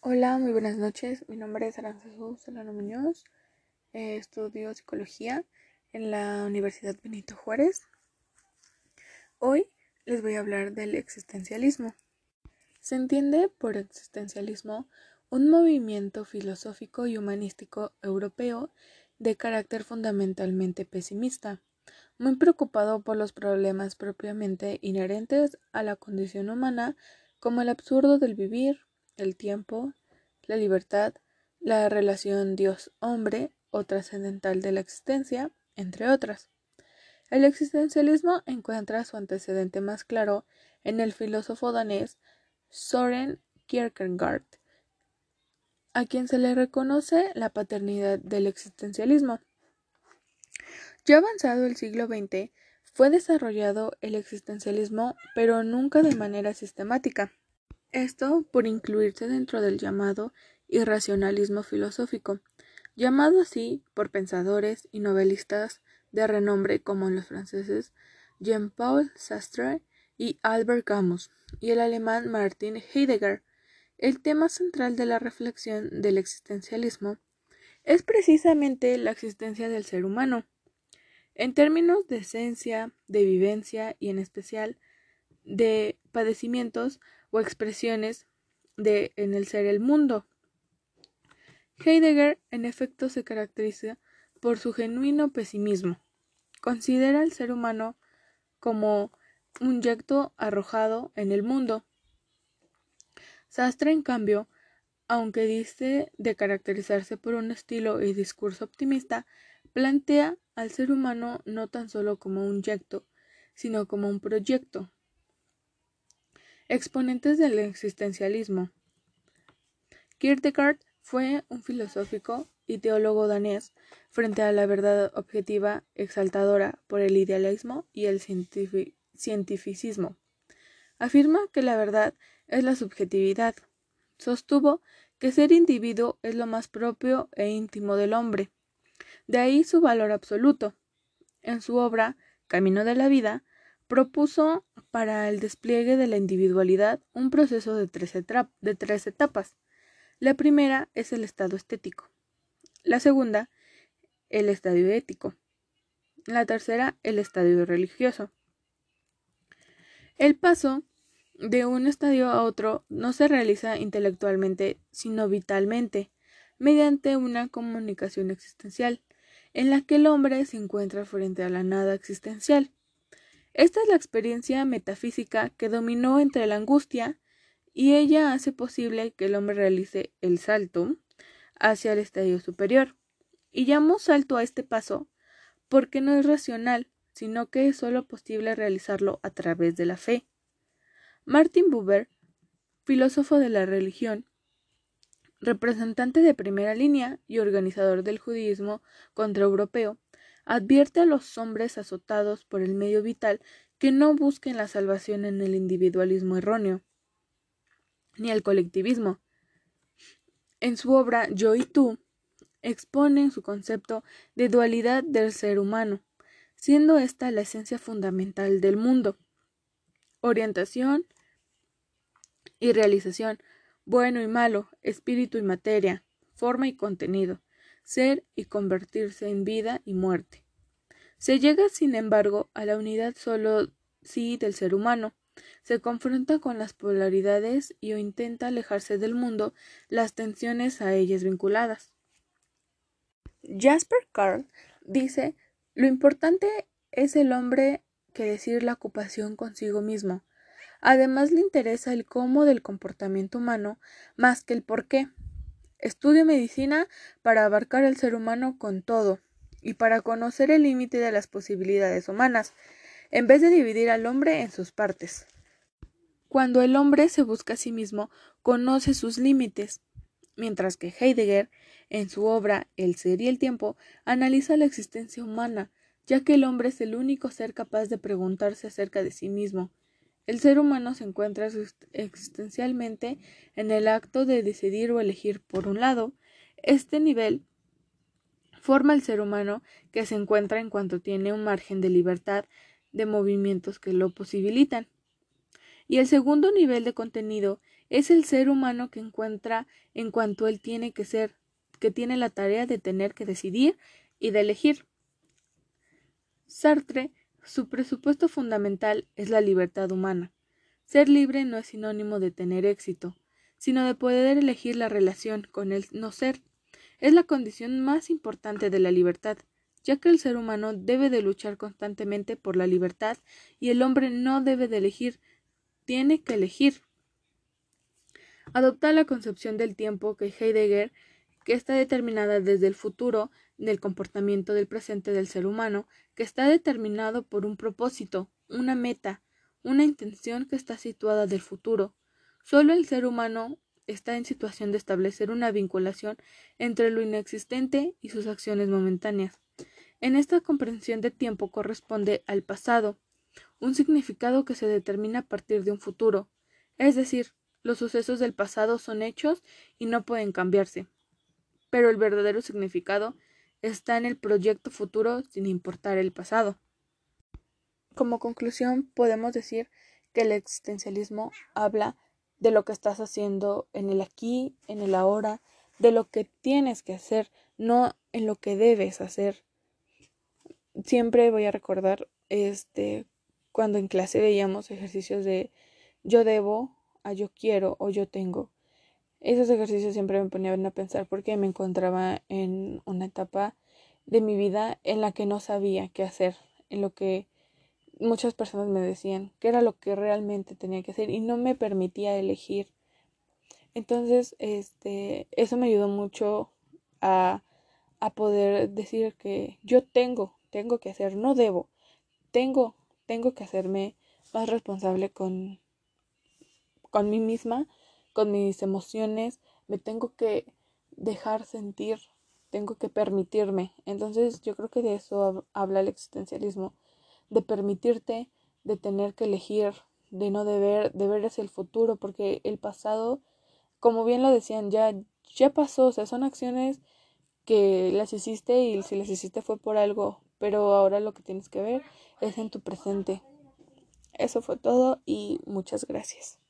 Hola, muy buenas noches. Mi nombre es Aranzazu Solano Muñoz. Eh, estudio psicología en la Universidad Benito Juárez. Hoy les voy a hablar del existencialismo. Se entiende por existencialismo un movimiento filosófico y humanístico europeo de carácter fundamentalmente pesimista, muy preocupado por los problemas propiamente inherentes a la condición humana como el absurdo del vivir, el tiempo, la libertad, la relación Dios-hombre o trascendental de la existencia, entre otras. El existencialismo encuentra su antecedente más claro en el filósofo danés Soren Kierkegaard, a quien se le reconoce la paternidad del existencialismo. Ya avanzado el siglo XX, fue desarrollado el existencialismo, pero nunca de manera sistemática. Esto por incluirse dentro del llamado irracionalismo filosófico, llamado así por pensadores y novelistas de renombre como los franceses Jean-Paul Sartre y Albert Camus, y el alemán Martin Heidegger. El tema central de la reflexión del existencialismo es precisamente la existencia del ser humano, en términos de esencia, de vivencia y en especial de padecimientos o expresiones de en el ser el mundo. Heidegger, en efecto, se caracteriza por su genuino pesimismo. Considera al ser humano como un yecto arrojado en el mundo. Sastre, en cambio, aunque dice de caracterizarse por un estilo y discurso optimista, plantea al ser humano no tan solo como un yecto, sino como un proyecto, Exponentes del existencialismo. Kierkegaard fue un filosófico y teólogo danés frente a la verdad objetiva exaltadora por el idealismo y el cientificismo. Afirma que la verdad es la subjetividad. Sostuvo que ser individuo es lo más propio e íntimo del hombre. De ahí su valor absoluto. En su obra Camino de la Vida propuso para el despliegue de la individualidad un proceso de tres, etapas. La primera es el estado estético, la segunda, el estadio ético, la tercera, el estadio religioso. El paso de un estadio a otro no se realiza intelectualmente, sino vitalmente, mediante una comunicación existencial, en la que el hombre se encuentra frente a la nada existencial. Esta es la experiencia metafísica que dominó entre la angustia y ella hace posible que el hombre realice el salto hacia el estadio superior. Y llamo salto a este paso porque no es racional, sino que es solo posible realizarlo a través de la fe. Martin Buber, filósofo de la religión, representante de primera línea y organizador del judaísmo contraeuropeo, advierte a los hombres azotados por el medio vital que no busquen la salvación en el individualismo erróneo, ni el colectivismo. En su obra Yo y tú, expone su concepto de dualidad del ser humano, siendo esta la esencia fundamental del mundo. Orientación y realización, bueno y malo, espíritu y materia, forma y contenido ser y convertirse en vida y muerte. Se llega, sin embargo, a la unidad solo sí del ser humano. Se confronta con las polaridades y o intenta alejarse del mundo las tensiones a ellas vinculadas. Jasper Carl dice lo importante es el hombre que decir la ocupación consigo mismo. Además le interesa el cómo del comportamiento humano más que el por qué. Estudio medicina para abarcar al ser humano con todo y para conocer el límite de las posibilidades humanas, en vez de dividir al hombre en sus partes. Cuando el hombre se busca a sí mismo, conoce sus límites, mientras que Heidegger, en su obra El ser y el tiempo, analiza la existencia humana, ya que el hombre es el único ser capaz de preguntarse acerca de sí mismo, el ser humano se encuentra existencialmente en el acto de decidir o elegir por un lado. Este nivel forma el ser humano que se encuentra en cuanto tiene un margen de libertad de movimientos que lo posibilitan. Y el segundo nivel de contenido Es el ser humano que encuentra en cuanto él tiene que ser, que tiene la tarea de tener que decidir y de elegir. Sartre, su presupuesto fundamental es la libertad humana. Ser libre no es sinónimo de tener éxito, sino de poder elegir la relación con el no ser. Es la condición más importante de la libertad, ya que el ser humano debe de luchar constantemente por la libertad y el hombre no debe de elegir, tiene que elegir. Adopta la concepción del tiempo que Heidegger, que está determinada desde el futuro del comportamiento del presente del ser humano, que está determinado por un propósito, una meta, una intención que está situada del futuro. Solo el ser humano está en situación de establecer una vinculación entre lo inexistente y sus acciones momentáneas. En esta comprensión de tiempo corresponde al pasado, un significado que se determina a partir de un futuro, es decir, los sucesos del pasado son hechos y no pueden cambiarse. Pero el verdadero significado está en el proyecto futuro sin importar el pasado. Como conclusión, podemos decir que el existencialismo habla de lo que estás haciendo en el aquí, en el ahora, de lo que tienes que hacer, no en lo que debes hacer. Siempre voy a recordar este cuando en clase veíamos ejercicios de yo debo a yo quiero o yo tengo. Esos ejercicios siempre me ponían a pensar porque me encontraba en una etapa de mi vida en la que no sabía qué hacer, en lo que muchas personas me decían qué era lo que realmente tenía que hacer y no me permitía elegir. Entonces, este, eso me ayudó mucho a, a poder decir que yo tengo, tengo que hacer, no debo, tengo, tengo que hacerme más responsable con, con mí misma, con mis emociones, me tengo que dejar sentir, tengo que permitirme. Entonces yo creo que de eso habla el existencialismo, de permitirte, de tener que elegir, de no deber, de ver hacia el futuro, porque el pasado, como bien lo decían, ya, ya pasó, o sea, son acciones que las hiciste y si las hiciste fue por algo, pero ahora lo que tienes que ver es en tu presente. Eso fue todo y muchas gracias.